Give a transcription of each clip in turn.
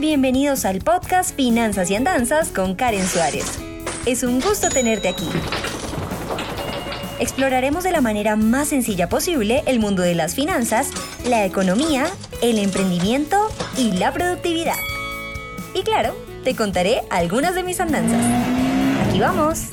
bienvenidos al podcast Finanzas y Andanzas con Karen Suárez. Es un gusto tenerte aquí. Exploraremos de la manera más sencilla posible el mundo de las finanzas, la economía, el emprendimiento y la productividad. Y claro, te contaré algunas de mis andanzas. Aquí vamos.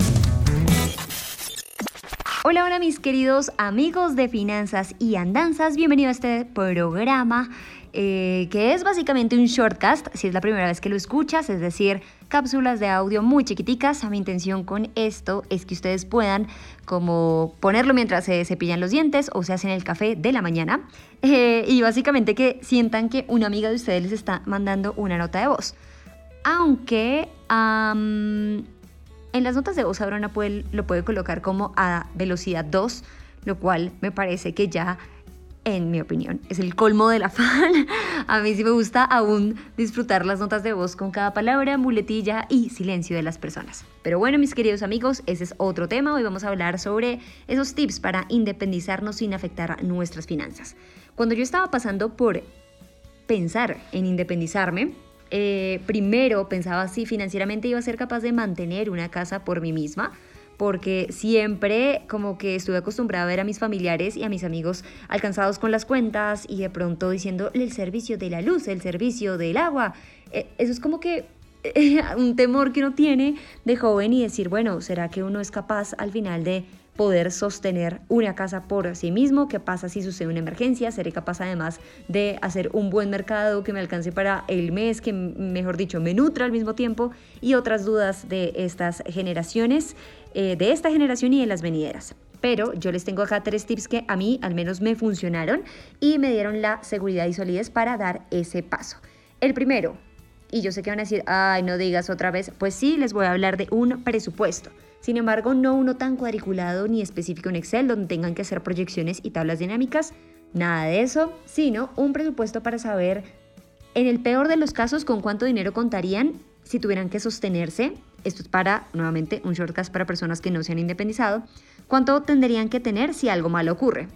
Hola, hola mis queridos amigos de finanzas y andanzas, bienvenido a este programa eh, que es básicamente un shortcast, si es la primera vez que lo escuchas, es decir, cápsulas de audio muy chiquiticas. Mi intención con esto es que ustedes puedan como ponerlo mientras se cepillan los dientes o se hacen el café de la mañana eh, y básicamente que sientan que una amiga de ustedes les está mandando una nota de voz. Aunque en las notas de voz ahora una lo puede colocar como a velocidad 2, lo cual me parece que ya en mi opinión. Es el colmo de la fan. A mí sí me gusta aún disfrutar las notas de voz con cada palabra, muletilla y silencio de las personas. Pero bueno, mis queridos amigos, ese es otro tema. Hoy vamos a hablar sobre esos tips para independizarnos sin afectar nuestras finanzas. Cuando yo estaba pasando por pensar en independizarme, eh, primero pensaba si financieramente iba a ser capaz de mantener una casa por mí misma porque siempre como que estuve acostumbrada a ver a mis familiares y a mis amigos alcanzados con las cuentas y de pronto diciendo el servicio de la luz, el servicio del agua. Eh, eso es como que un temor que uno tiene de joven y decir, bueno, ¿será que uno es capaz al final de poder sostener una casa por sí mismo, qué pasa si sucede una emergencia, seré capaz además de hacer un buen mercado que me alcance para el mes, que mejor dicho me nutra al mismo tiempo y otras dudas de estas generaciones, eh, de esta generación y de las venideras. Pero yo les tengo acá tres tips que a mí al menos me funcionaron y me dieron la seguridad y solidez para dar ese paso. El primero, y yo sé que van a decir, ay, no digas otra vez, pues sí, les voy a hablar de un presupuesto. Sin embargo, no uno tan cuadriculado ni específico en Excel donde tengan que hacer proyecciones y tablas dinámicas, nada de eso, sino un presupuesto para saber, en el peor de los casos, con cuánto dinero contarían si tuvieran que sostenerse. Esto es para, nuevamente, un shortcast para personas que no se han independizado. ¿Cuánto tendrían que tener si algo malo ocurre?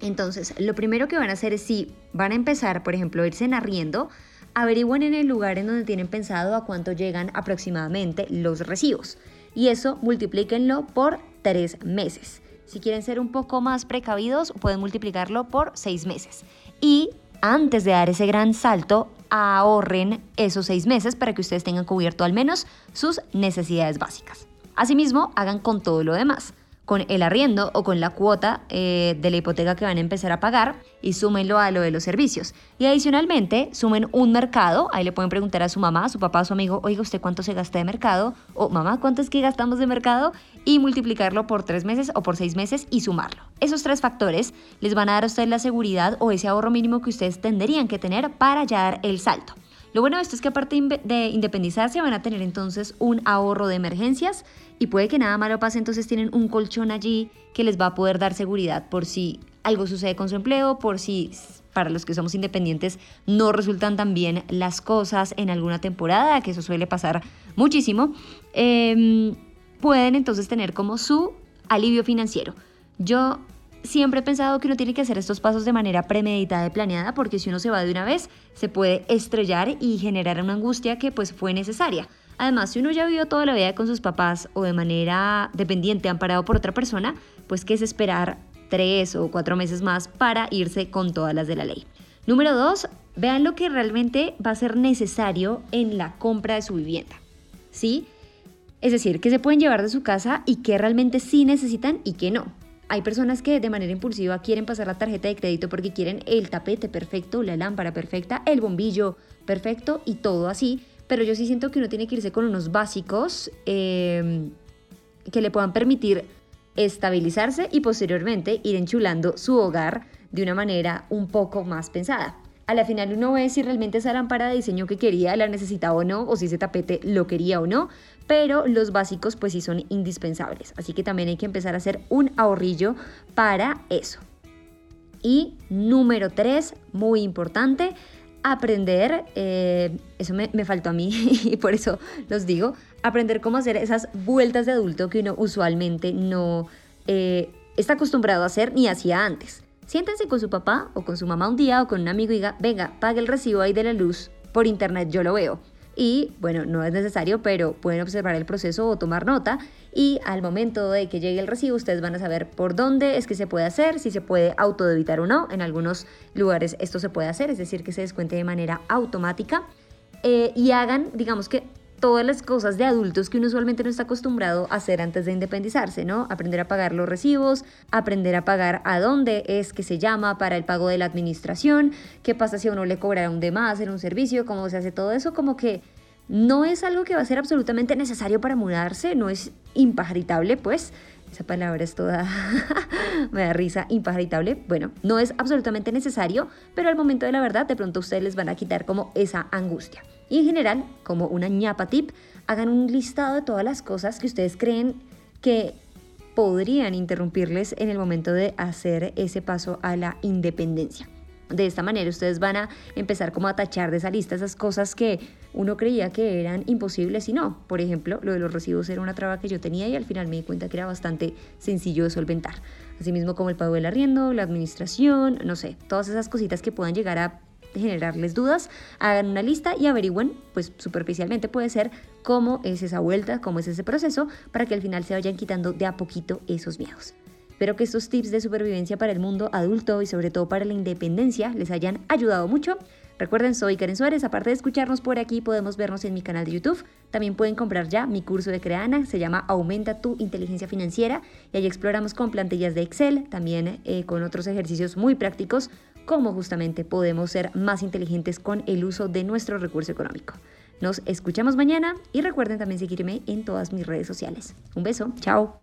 Entonces, lo primero que van a hacer es si van a empezar, por ejemplo, irse en arriendo, averigüen en el lugar en donde tienen pensado a cuánto llegan aproximadamente los recibos y eso multiplíquenlo por tres meses. Si quieren ser un poco más precavidos, pueden multiplicarlo por seis meses. Y antes de dar ese gran salto, ahorren esos seis meses para que ustedes tengan cubierto al menos sus necesidades básicas. Asimismo, hagan con todo lo demás con el arriendo o con la cuota eh, de la hipoteca que van a empezar a pagar y súmenlo a lo de los servicios. Y adicionalmente, sumen un mercado, ahí le pueden preguntar a su mamá, a su papá, a su amigo, oiga, ¿usted cuánto se gasta de mercado? O mamá, ¿cuánto es que gastamos de mercado? Y multiplicarlo por tres meses o por seis meses y sumarlo. Esos tres factores les van a dar a ustedes la seguridad o ese ahorro mínimo que ustedes tendrían que tener para ya dar el salto. Lo bueno de esto es que aparte de independizarse van a tener entonces un ahorro de emergencias y puede que nada malo pase, entonces tienen un colchón allí que les va a poder dar seguridad por si algo sucede con su empleo, por si para los que somos independientes no resultan tan bien las cosas en alguna temporada, que eso suele pasar muchísimo, em, pueden entonces tener como su alivio financiero. Yo siempre he pensado que uno tiene que hacer estos pasos de manera premeditada y planeada porque si uno se va de una vez se puede estrellar y generar una angustia que pues fue necesaria. Además, si uno ya vivió toda la vida con sus papás o de manera dependiente, amparado por otra persona, pues que es esperar tres o cuatro meses más para irse con todas las de la ley. Número dos, vean lo que realmente va a ser necesario en la compra de su vivienda. ¿Sí? Es decir, que se pueden llevar de su casa y que realmente sí necesitan y que no. Hay personas que de manera impulsiva quieren pasar la tarjeta de crédito porque quieren el tapete perfecto, la lámpara perfecta, el bombillo perfecto y todo así, pero yo sí siento que uno tiene que irse con unos básicos em, que le puedan permitir estabilizarse y posteriormente ir enchulando su hogar de una manera un poco más pensada. A la final uno ve si realmente esa lámpara de diseño que quería la necesitaba o no, o si ese tapete lo quería o no, pero los básicos pues sí son indispensables. Así que también hay que empezar a hacer un ahorrillo para eso. Y número tres, muy importante, aprender, eh, eso me, faltó a mí y por eso los digo, aprender cómo hacer esas vueltas de adulto que uno usualmente no eh, está acostumbrado a hacer ni hacía antes. Siéntense con su papá o con su mamá un día o con un amigo y diga, venga, pague el recibo ahí de la luz por internet yo lo veo. Y bueno, no es necesario, pero pueden observar el proceso o tomar nota y al momento de que llegue el recibo ustedes van a saber por dónde es que se puede hacer, si se puede autodebitar o no. En algunos lugares esto se puede hacer, es decir, que se descuente de manera automática eh, y hagan, digamos que todas las cosas de adultos que uno usualmente no está acostumbrado a hacer antes de independizarse, ¿no? Aprender a pagar los recibos, aprender a pagar a dónde es que se llama para el pago de la administración, qué pasa si a uno le cobra un de más en un servicio, cómo se hace todo eso, como que no es algo que va a ser absolutamente necesario para mudarse, no es impajaritable, pues. Esa palabra es toda, me da risa, impajaritable. Bueno, no es absolutamente necesario, pero al momento de la verdad, de pronto ustedes les van a quitar como esa angustia. Y en general, como una ñapa tip, hagan un listado de todas las cosas que ustedes creen que podrían interrumpirles en el momento de hacer ese paso a la independencia. De esta manera ustedes van a empezar como a tachar de esa lista esas cosas que uno creía que eran imposibles y no. Por ejemplo, lo de los recibos era una traba que yo tenía y al final me di cuenta que era bastante sencillo de solventar. Asimismo como el pago del arriendo, la administración, no sé, todas esas cositas que puedan llegar a generarles dudas, hagan una lista y averigüen, pues superficialmente puede ser cómo es esa vuelta, cómo es ese proceso, para que al final se vayan quitando de a poquito esos miedos. Espero que estos tips de supervivencia para el mundo adulto y sobre todo para la independencia les hayan ayudado mucho. Recuerden, soy Karen Suárez. Aparte de escucharnos por aquí, podemos vernos en mi canal de YouTube. También pueden comprar ya mi curso de Creana, se llama Aumenta tu inteligencia financiera. Y ahí exploramos con plantillas de Excel, también eh, con otros ejercicios muy prácticos cómo justamente podemos ser más inteligentes con el uso de nuestro recurso económico. Nos escuchamos mañana y recuerden también seguirme en todas mis redes sociales. Un beso, chao.